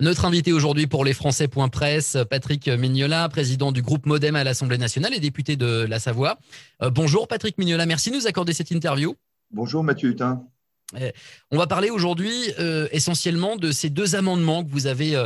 Notre invité aujourd'hui pour les Français.presse, Patrick Mignola, président du groupe Modem à l'Assemblée nationale et député de la Savoie. Euh, bonjour Patrick Mignola, merci de nous accorder cette interview. Bonjour Mathieu Hutin. Euh, on va parler aujourd'hui euh, essentiellement de ces deux amendements que vous avez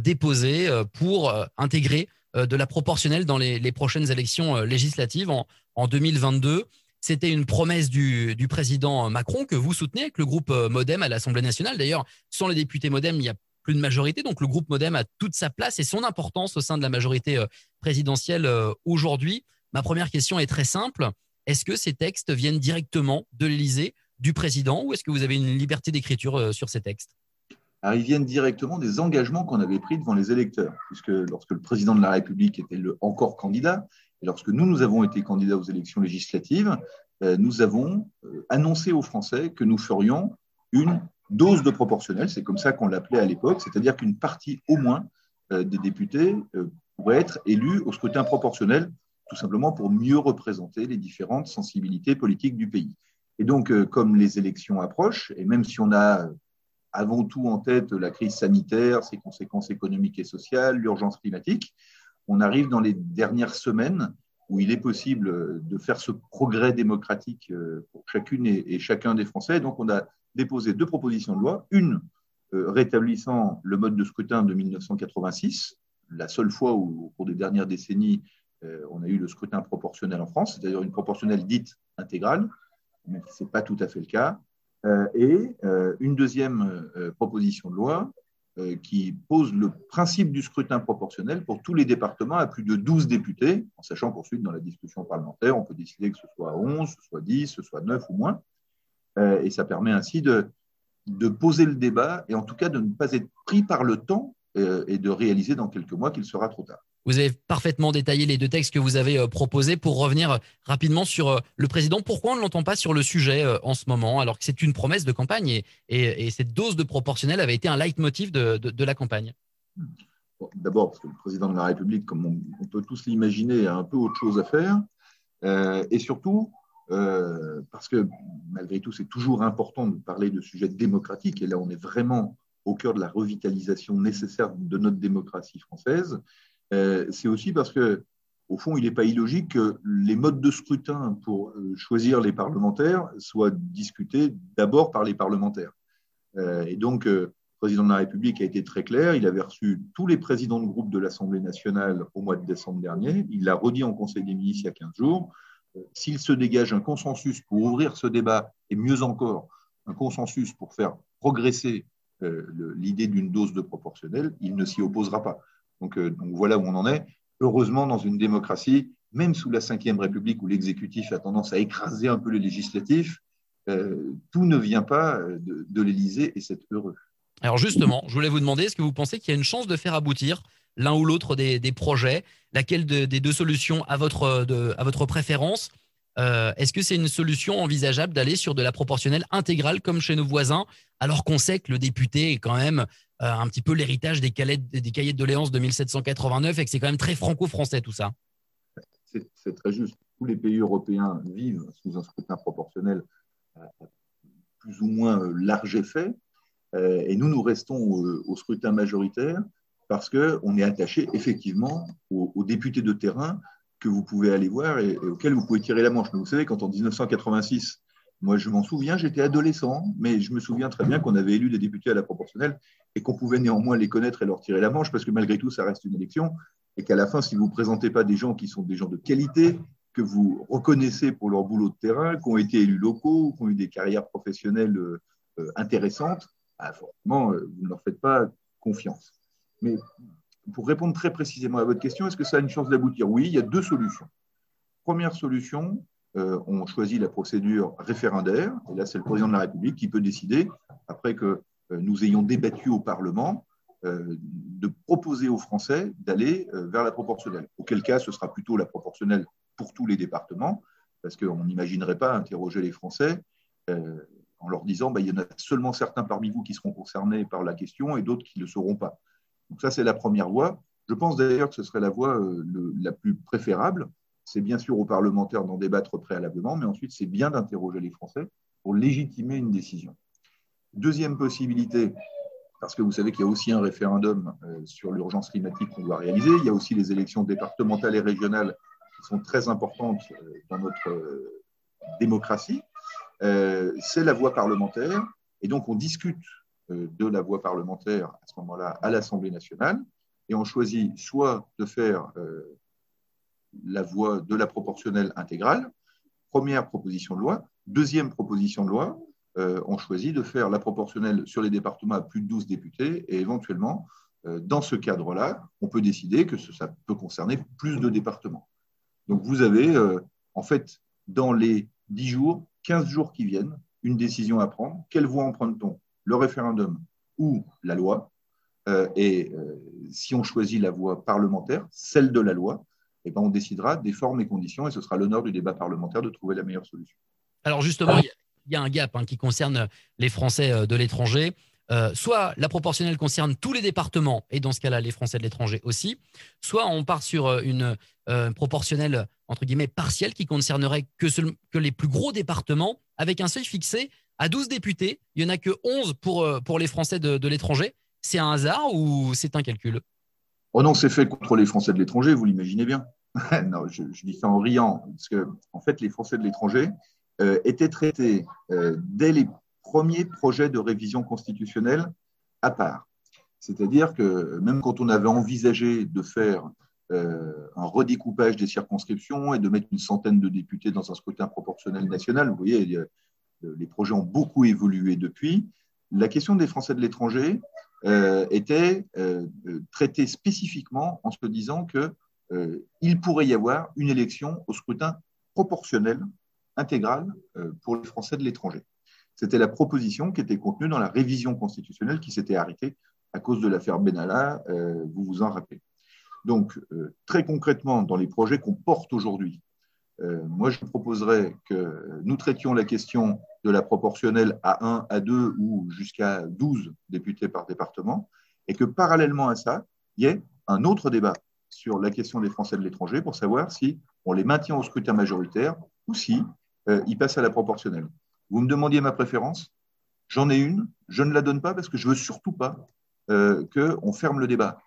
déposés pour intégrer de la proportionnelle dans les, prochaines élections législatives en, 2022. C'était une promesse du, du, président Macron que vous soutenez avec le groupe Modem à l'Assemblée nationale. D'ailleurs, sans les députés Modem, il y a plus de majorité. Donc le groupe Modem a toute sa place et son importance au sein de la majorité euh, présidentielle euh, aujourd'hui. Ma première question est très simple. Est-ce que ces textes viennent directement de l'Élysée, du président, ou est-ce que vous avez une liberté d'écriture euh, sur ces textes? Ils viennent directement des engagements qu'on avait pris devant les électeurs, puisque lorsque le président de la République était le encore candidat, et lorsque nous, nous avons été candidats aux élections législatives, nous avons annoncé aux Français que nous ferions une dose de proportionnel, c'est comme ça qu'on l'appelait à l'époque, c'est-à-dire qu'une partie au moins euh, des députés euh, pourrait être élue au scrutin proportionnel, tout simplement pour mieux représenter les différentes sensibilités politiques du pays. Et donc, euh, comme les élections approchent, et même si on a avant tout en tête la crise sanitaire, ses conséquences économiques et sociales, l'urgence climatique, on arrive dans les dernières semaines où il est possible de faire ce progrès démocratique pour chacune et chacun des Français. Donc, on a déposé deux propositions de loi. Une euh, rétablissant le mode de scrutin de 1986, la seule fois où, au cours des dernières décennies, euh, on a eu le scrutin proportionnel en France, c'est-à-dire une proportionnelle dite intégrale, mais ce n'est pas tout à fait le cas. Euh, et une deuxième proposition de loi qui pose le principe du scrutin proportionnel pour tous les départements à plus de 12 députés, en sachant qu'ensuite, dans la discussion parlementaire, on peut décider que ce soit 11, ce soit 10, ce soit 9 ou moins. Euh, et ça permet ainsi de, de poser le débat et en tout cas de ne pas être pris par le temps euh, et de réaliser dans quelques mois qu'il sera trop tard. Vous avez parfaitement détaillé les deux textes que vous avez euh, proposés pour revenir rapidement sur le président. Pourquoi on ne l'entend pas sur le sujet en ce moment, alors que c'est une promesse de campagne et, et, cette dose de proportionnel avait été un leitmotiv de, de, la campagne? D'abord, parce que le président de la République, comme on, peut tous l'imaginer, a un peu autre chose à faire. et surtout, euh, parce que malgré tout, c'est toujours important de parler de sujets démocratiques, et là, on est vraiment au cœur de la revitalisation nécessaire de notre démocratie française. Euh, c'est aussi parce que, au fond, il n'est pas illogique que les modes de scrutin pour euh, choisir les parlementaires soient discutés d'abord par les parlementaires. et donc, le président de la République a été très clair. Il avait reçu tous les présidents de groupe de l'Assemblée nationale au mois de décembre dernier. Il l'a redit en Conseil des ministres il y a 15 jours s'il se dégage un consensus pour ouvrir ce débat, et mieux encore, un consensus pour faire progresser euh, l'idée d'une dose de proportionnel, il ne s'y opposera pas. Euh, donc, voilà où on en est. Heureusement, dans une démocratie, même sous la Ve République où l'exécutif a tendance à écraser un peu le législatif, euh, tout ne vient pas de, de l'Élysée et c'est heureux. Alors justement, je voulais vous demander, est-ce que vous pensez qu'il y a une chance de faire aboutir l'un ou l'autre des, projets Laquelle des deux solutions à votre, à votre préférence euh, Est-ce que c'est une solution envisageable d'aller sur de la proportionnelle intégrale comme chez nos voisins, alors qu'on sait que le député est quand même euh, un petit peu l'héritage des, des cahiers de doléances de 1789 et que c'est quand même très franco-français tout ça? C'est très juste. Tous les pays européens vivent sous un scrutin proportionnel à plus ou moins large effet. Euh, et nous, nous restons au scrutin majoritaire parce qu'on est attaché effectivement aux, députés de terrain que vous pouvez aller voir et, auxquels vous pouvez tirer la manche. Mais vous savez, quand en 1986, moi je m'en souviens, j'étais adolescent, mais je me souviens très bien qu'on avait élu des députés à la proportionnelle et qu'on pouvait néanmoins les connaître et leur tirer la manche, parce que malgré tout, ça reste une élection, et qu'à la fin, si vous ne présentez pas des gens qui sont des gens de qualité, que vous reconnaissez pour leur boulot de terrain, qui ont été élus locaux, qui ont eu des carrières professionnelles euh, intéressantes, bah, forcément, euh, vous ne leur faites pas confiance. Mais pour répondre très précisément à votre question, est-ce que ça a une chance d'aboutir? Oui, il y a deux solutions. Première solution, euh, on choisit la procédure référendaire, et là c'est le président de la République qui peut décider, après que euh, nous ayons débattu au Parlement, euh, de proposer aux Français d'aller vers la proportionnelle. Auquel cas, ce sera plutôt la proportionnelle pour tous les départements, parce qu'on n'imaginerait pas interroger les Français en leur disant bah, il y en a seulement certains parmi vous qui seront concernés par la question et d'autres qui ne le seront pas. Donc ça, c'est la première voie. Je pense d'ailleurs que ce serait la voie euh, la plus préférable. C'est bien sûr aux parlementaires d'en débattre préalablement, mais ensuite, c'est bien d'interroger les Français pour légitimer une décision. Deuxième possibilité, parce que vous savez qu'il y a aussi un référendum sur l'urgence climatique qu'on doit réaliser. Il y a aussi les élections départementales et régionales qui sont très importantes dans notre démocratie. C'est la voie parlementaire. Et donc, on discute de la voie parlementaire à ce moment-là à l'Assemblée nationale. Et on choisit soit de faire la voie de la proportionnelle intégrale, première proposition de loi. Deuxième proposition de loi, euh, on choisit de faire la proportionnelle sur les départements à plus de 12 députés et éventuellement, euh, dans ce cadre-là, on peut décider que ça peut concerner plus de départements. Donc vous avez, euh, en fait, dans les 10 jours, 15 jours qui viennent, une décision à prendre. Quelle voie emprunte-t-on Le référendum ou la loi Et si on choisit la voie parlementaire, celle de la loi, eh ben, on décidera des formes et conditions et ce sera l'honneur du débat parlementaire de trouver la meilleure solution. Alors justement, il y, a un gap hein, qui concerne les Français euh, de l'étranger. Euh, soit la proportionnelle concerne tous les départements, et dans ce cas-là, les Français de l'étranger aussi, soit on part sur euh, une proportionnelle, entre guillemets, partielle qui concernerait que, les plus gros départements, avec un seuil fixé à 12 députés. Il n'y en a que 11 pour, pour les Français de, l'étranger. C'est un hasard ou c'est un calcul? Oh non, c'est fait contre les Français de l'étranger, vous l'imaginez bien. non, je, dis ça en riant, parce que en fait, les Français de l'étranger euh, étaient traités euh, dès les premiers projets de révision constitutionnelle à part. C'est-à-dire que même quand on avait envisagé de faire euh, un redécoupage des circonscriptions et de mettre une centaine de députés dans un scrutin proportionnel national, vous voyez, les projets ont beaucoup évolué depuis. La question des Français de l'étranger, euh, était euh, traité spécifiquement en se disant qu'il euh, pourrait y avoir une élection au scrutin proportionnel intégral pour les Français de l'étranger. C'était la proposition qui était contenue dans la révision constitutionnelle qui s'était arrêtée à cause de l'affaire Benalla, vous vous en rappelez. Donc, très concrètement, dans les projets qu'on porte aujourd'hui, moi, je proposerais que nous traitions la question de la proportionnelle à 1, à 2 ou jusqu'à 12 députés par département, et que parallèlement à ça, il y ait un autre débat sur la question des Français de l'étranger pour savoir si on les maintient au scrutin majoritaire ou si euh, ils passent à la proportionnelle. Vous me demandiez ma préférence, j'en ai une, je ne la donne pas parce que je veux surtout pas euh, qu'on ferme le débat.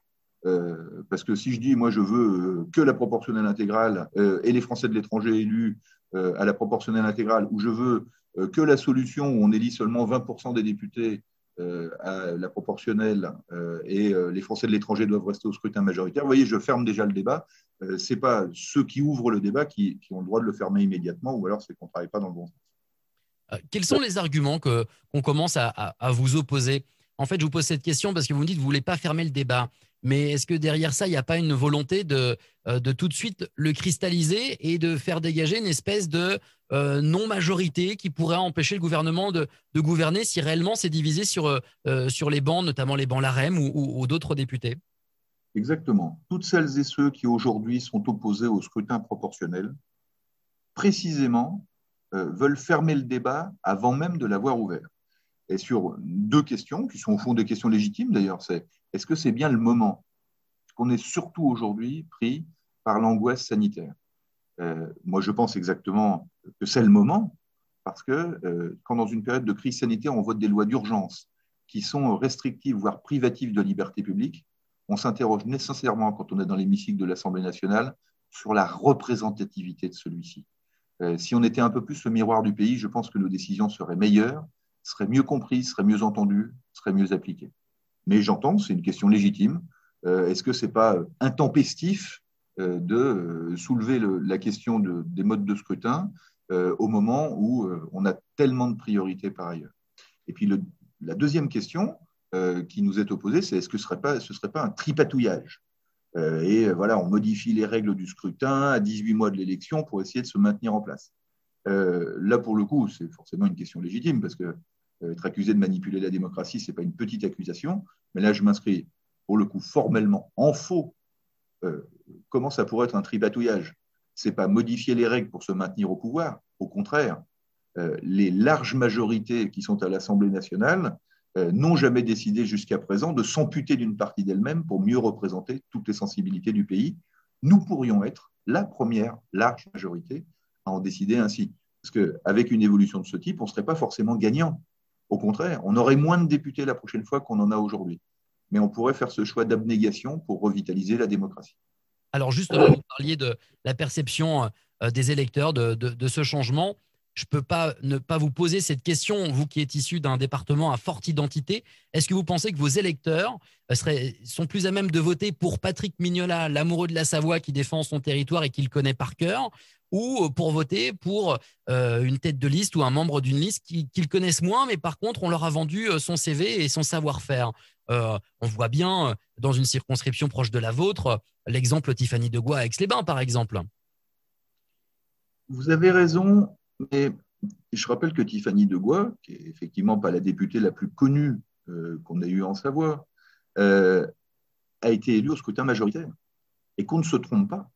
Euh, parce que si je dis, moi, je veux euh, que la proportionnelle intégrale et les Français de l'étranger élus à la proportionnelle intégrale, ou je veux euh, que la solution où on élit seulement 20% des députés euh, à la proportionnelle euh, et les Français de l'étranger doivent rester au scrutin majoritaire. Vous voyez, je ferme déjà le débat. Ce n'est pas ceux qui ouvrent le débat qui, ont le droit de le fermer immédiatement, ou alors c'est qu'on ne travaille pas dans le bon sens. quels sont les arguments qu'on commence à, à, vous opposer? En fait, je vous pose cette question parce que vous me dites que vous ne voulez pas fermer le débat. Mais est-ce que derrière ça, il n'y a pas une volonté de, euh, de tout de suite le cristalliser et de faire dégager une espèce de euh, non-majorité qui pourrait empêcher le gouvernement de, de gouverner si réellement c'est divisé sur, euh, sur les bancs, notamment les bancs LAREM ou, ou, d'autres députés? Exactement. Toutes celles et ceux qui aujourd'hui sont opposés au scrutin proportionnel, précisément, veulent fermer le débat avant même de l'avoir ouvert. Et sur deux questions, qui sont au fond des questions légitimes d'ailleurs, c'est est-ce que c'est bien le moment qu'on est surtout aujourd'hui pris par l'angoisse sanitaire euh, Moi, je pense exactement que c'est le moment, parce que euh, quand dans une période de crise sanitaire, on vote des lois d'urgence qui sont restrictives, voire privatives de liberté publique, on s'interroge nécessairement, quand on est dans l'hémicycle de l'Assemblée nationale, sur la représentativité de celui-ci. Euh, si on était un peu plus le miroir du pays, je pense que nos décisions seraient meilleures, seraient mieux comprises, seraient mieux entendues, seraient mieux appliquées. Mais j'entends, c'est une question légitime. Euh, est-ce que ce n'est pas intempestif euh, de euh, soulever la question des modes de scrutin au moment où on a tellement de priorités par ailleurs? Et puis la deuxième question qui nous est opposée, c'est est-ce que ce ne serait, pas un tripatouillage? Et voilà, on modifie les règles du scrutin à 18 mois de l'élection pour essayer de se maintenir en place. là, pour le coup, c'est forcément une question légitime parce que euh, être accusé de manipuler la démocratie, ce n'est pas une petite accusation, mais là, je m'inscris pour le coup formellement en faux. Euh, comment ça pourrait être un tripatouillage? Ce n'est pas modifier les règles pour se maintenir au pouvoir. Au contraire, euh, les larges majorités qui sont à l'Assemblée nationale n'ont jamais décidé jusqu'à présent de s'amputer d'une partie d'elles-mêmes pour mieux représenter toutes les sensibilités du pays. Nous pourrions être la première large majorité à en décider ainsi. Parce qu'avec une évolution de ce type, on ne serait pas forcément gagnant. Au contraire, on aurait moins de députés la prochaine fois qu'on en a aujourd'hui. Mais on pourrait faire ce choix d'abnégation pour revitaliser la démocratie. Alors justement, vous parliez de la perception euh, des électeurs de, ce changement. Je peux pas ne pas vous poser cette question, vous qui êtes issu d'un département à forte identité. Est-ce que vous pensez que vos électeurs euh, seraient, sont plus à même de voter pour Patrick Mignola, l'amoureux de la Savoie qui défend son territoire et qui le connaît par cœur, ou pour voter pour euh, une tête de liste ou un membre d'une liste qu'ils connaissent moins, mais par contre, on leur a vendu euh, son CV et son savoir-faire? Euh, on voit bien dans une circonscription proche de la vôtre l'exemple Tiffany de à Aix-les-Bains, par exemple. Vous avez raison, mais je rappelle que Tiffany de qui est effectivement pas la députée la plus connue qu'on ait eue en Savoie, a été élue au scrutin majoritaire. Et qu'on ne se trompe pas,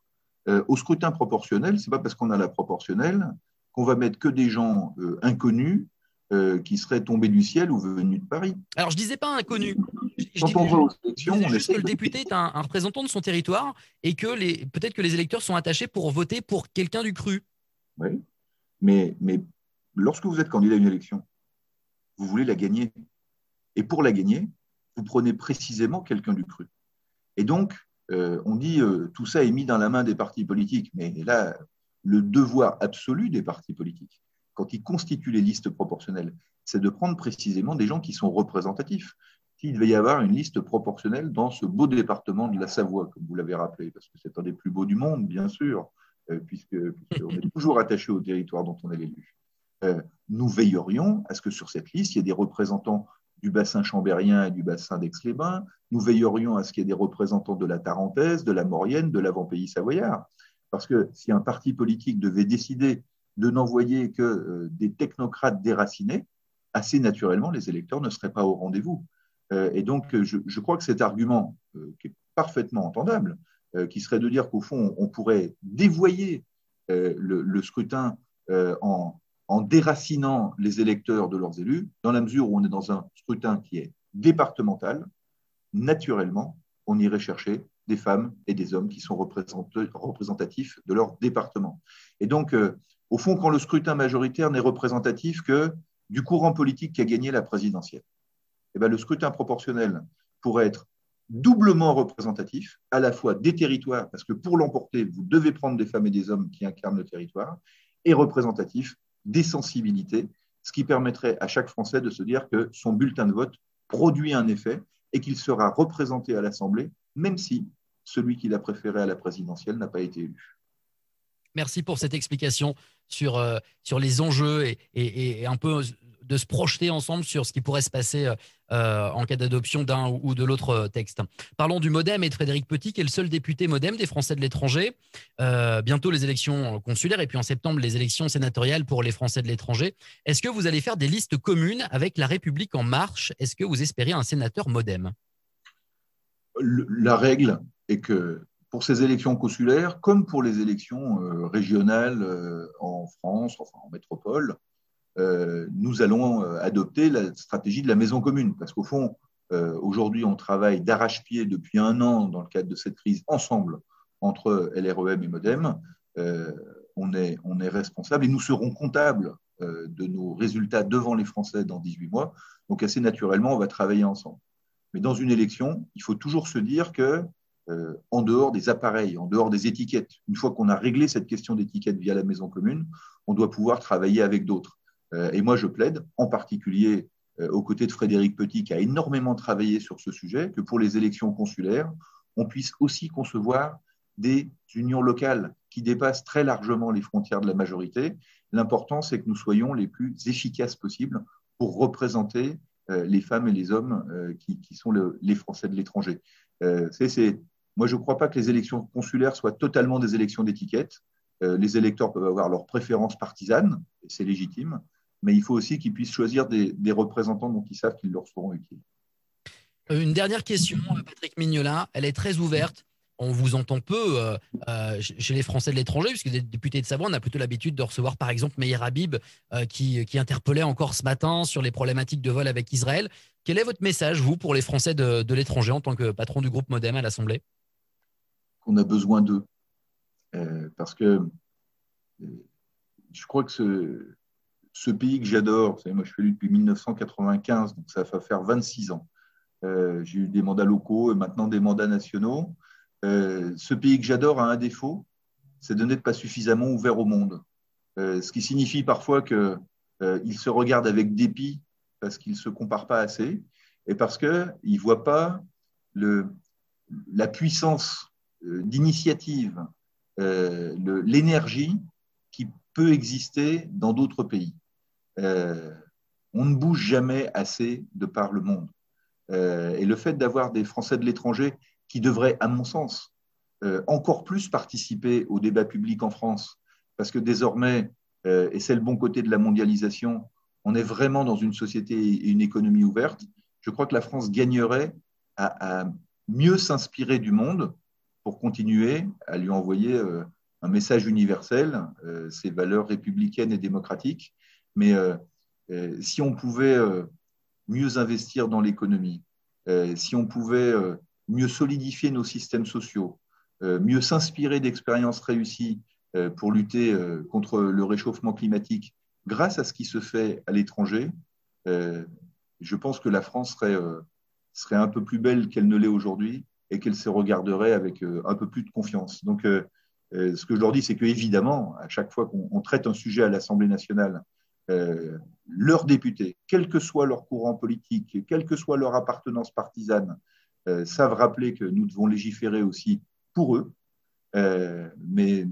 euh, au scrutin proportionnel, ce n'est pas parce qu'on a la proportionnelle qu'on va mettre que des gens euh, inconnus euh, qui seraient tombés du ciel ou venus de Paris. Alors, je ne disais pas inconnus. Quand on va aux élections, on juste que le député est un, représentant de son territoire et que les, peut-être que les électeurs sont attachés pour voter pour quelqu'un du cru. Oui, mais, lorsque vous êtes candidat à une élection, vous voulez la gagner. Et pour la gagner, vous prenez précisément quelqu'un du cru. Et donc, euh, on dit euh, tout ça est mis dans la main des partis politiques, mais là, le devoir absolu des partis politiques, quand ils constituent les listes proportionnelles, c'est de prendre précisément des gens qui sont représentatifs. S'il devait y avoir une liste proportionnelle dans ce beau département de la Savoie, comme vous l'avez rappelé, parce que c'est un des plus beaux du monde, bien sûr, puisque, puisqu'on est toujours attaché au territoire dont on est l'élu. nous veillerions à ce que sur cette liste, il y ait des représentants du bassin chambérien et du bassin d'Aix-les-Bains. Nous veillerions à ce qu'il y ait des représentants de la Tarentaise, de la Maurienne, de l'avant-pays savoyard. Parce que si un parti politique devait décider de n'envoyer que euh, des technocrates déracinés, assez naturellement, les électeurs ne seraient pas au rendez-vous. Euh, et donc, je, crois que cet argument, euh, qui est parfaitement entendable, qui serait de dire qu'au fond, on pourrait dévoyer le, scrutin en, en déracinant les électeurs de leurs élus, dans la mesure où on est dans un scrutin qui est départemental, naturellement, on irait chercher des femmes et des hommes qui sont représentatifs de leur département. Et donc, euh, au fond, quand le scrutin majoritaire n'est représentatif que du courant politique qui a gagné la présidentielle, eh bien, le scrutin proportionnel pourrait être doublement représentatif, à la fois des territoires, parce que pour l'emporter, vous devez prendre des femmes et des hommes qui incarnent le territoire, et représentatif des sensibilités, ce qui permettrait à chaque Français de se dire que son bulletin de vote produit un effet et qu'il sera représenté à l'Assemblée, même si celui qu'il a préféré à la présidentielle n'a pas été élu. Merci pour cette explication sur, euh, sur les enjeux et, et, un peu de se projeter ensemble sur ce qui pourrait se passer euh, euh, en cas d'adoption d'un ou de l'autre euh, texte. Parlons du Modem et de Frédéric Petit, qui est le seul député Modem des Français de l'étranger. bientôt les élections consulaires et puis en septembre les élections sénatoriales pour les Français de l'étranger. Est-ce que vous allez faire des listes communes avec La République en marche? Est-ce que vous espérez un sénateur Modem? La règle est que pour ces élections consulaires, comme pour les élections régionales en France, enfin en métropole, euh, nous allons euh, adopter la stratégie de la maison commune. Parce qu'au fond, euh, aujourd'hui, on travaille d'arrache-pied depuis un an dans le cadre de cette crise ensemble entre LREM et Modem. on, est, on responsable et nous serons comptables de nos résultats devant les Français dans 18 mois. Donc assez naturellement, on va travailler ensemble. Mais dans une élection, il faut toujours se dire que en dehors des appareils, en dehors des étiquettes, une fois qu'on a réglé cette question d'étiquette via la maison commune, on doit pouvoir travailler avec d'autres. Euh, et moi, je plaide en particulier euh, aux côtés de Frédéric Petit, qui a énormément travaillé sur ce sujet, que pour les élections consulaires, on puisse aussi concevoir des unions locales qui dépassent très largement les frontières de la majorité. L'important, c'est que nous soyons les plus efficaces possibles pour représenter euh, les femmes et les hommes qui, sont les Français de l'étranger. moi, je ne crois pas que les élections consulaires soient totalement des élections d'étiquette. les électeurs peuvent avoir leurs préférences partisanes, et c'est légitime, mais il faut aussi qu'ils puissent choisir des, représentants dont ils savent qu'ils leur seront utiles. Euh, une dernière question, euh, Patrick Mignola, elle est très ouverte. On vous entend peu euh, chez les Français de l'étranger, puisque des députés de Savoie, on a plutôt l'habitude de recevoir par exemple Meir Habib, qui, interpellait encore ce matin sur les problématiques de vol avec Israël. Quel est votre message, vous, pour les Français de, de l'étranger en tant que patron du groupe Modem à l'Assemblée? Qu'on a besoin d'eux. parce que je crois que ce, ce pays que j'adore, vous savez, moi je suis élu depuis 1995, donc ça va faire 26 ans. Euh, j'ai eu des mandats locaux et maintenant des mandats nationaux. Euh, ce pays que j'adore a un défaut, c'est de n'être pas suffisamment ouvert au monde. Euh, ce qui signifie parfois qu'il se regarde avec dépit parce qu'il ne se compare pas assez et parce qu'il ne voit pas la puissance d'initiative, l'énergie qui peut exister dans d'autres pays. On ne bouge jamais assez de par le monde. Euh, et le fait d'avoir des Français de l'étranger qui devraient, à mon sens, euh, encore plus participer au débat public en France, parce que désormais, euh, et c'est le bon côté de la mondialisation, on est vraiment dans une société et une économie ouverte. Je crois que la France gagnerait à, mieux s'inspirer du monde pour continuer à lui envoyer un message universel, ses valeurs républicaines et démocratiques. Mais si on pouvait mieux investir dans l'économie, euh, si on pouvait euh, mieux solidifier nos systèmes sociaux, euh, mieux s'inspirer d'expériences réussies pour lutter contre le réchauffement climatique grâce à ce qui se fait à l'étranger, je pense que la France serait, serait un peu plus belle qu'elle ne l'est aujourd'hui et qu'elle se regarderait avec un peu plus de confiance. Donc, ce que je leur dis, c'est qu'évidemment, à chaque fois qu'on traite un sujet à l'Assemblée nationale euh, leurs députés, quel que soit leur courant politique, quelle que soit leur appartenance partisane, euh, savent rappeler que nous devons légiférer aussi pour eux. Euh, mais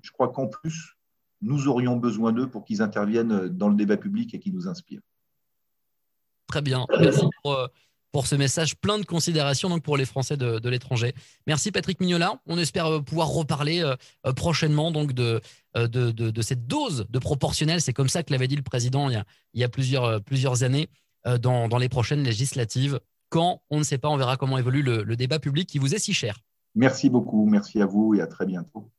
je crois qu'en plus, nous aurions besoin d'eux pour qu'ils interviennent dans le débat public et qu'ils nous inspirent. Très bien. Merci pour, pour, ce message plein de considérations donc pour les Français de, de l'étranger. Merci Patrick Mignola. On espère pouvoir reparler prochainement donc de, euh, de, cette dose de proportionnel. C'est comme ça que l'avait dit le président il y a, plusieurs, euh, plusieurs années euh, dans, les prochaines législatives. Quand On ne sait pas, on verra comment évolue le débat public qui vous est si cher. Merci beaucoup, merci à vous et à très bientôt.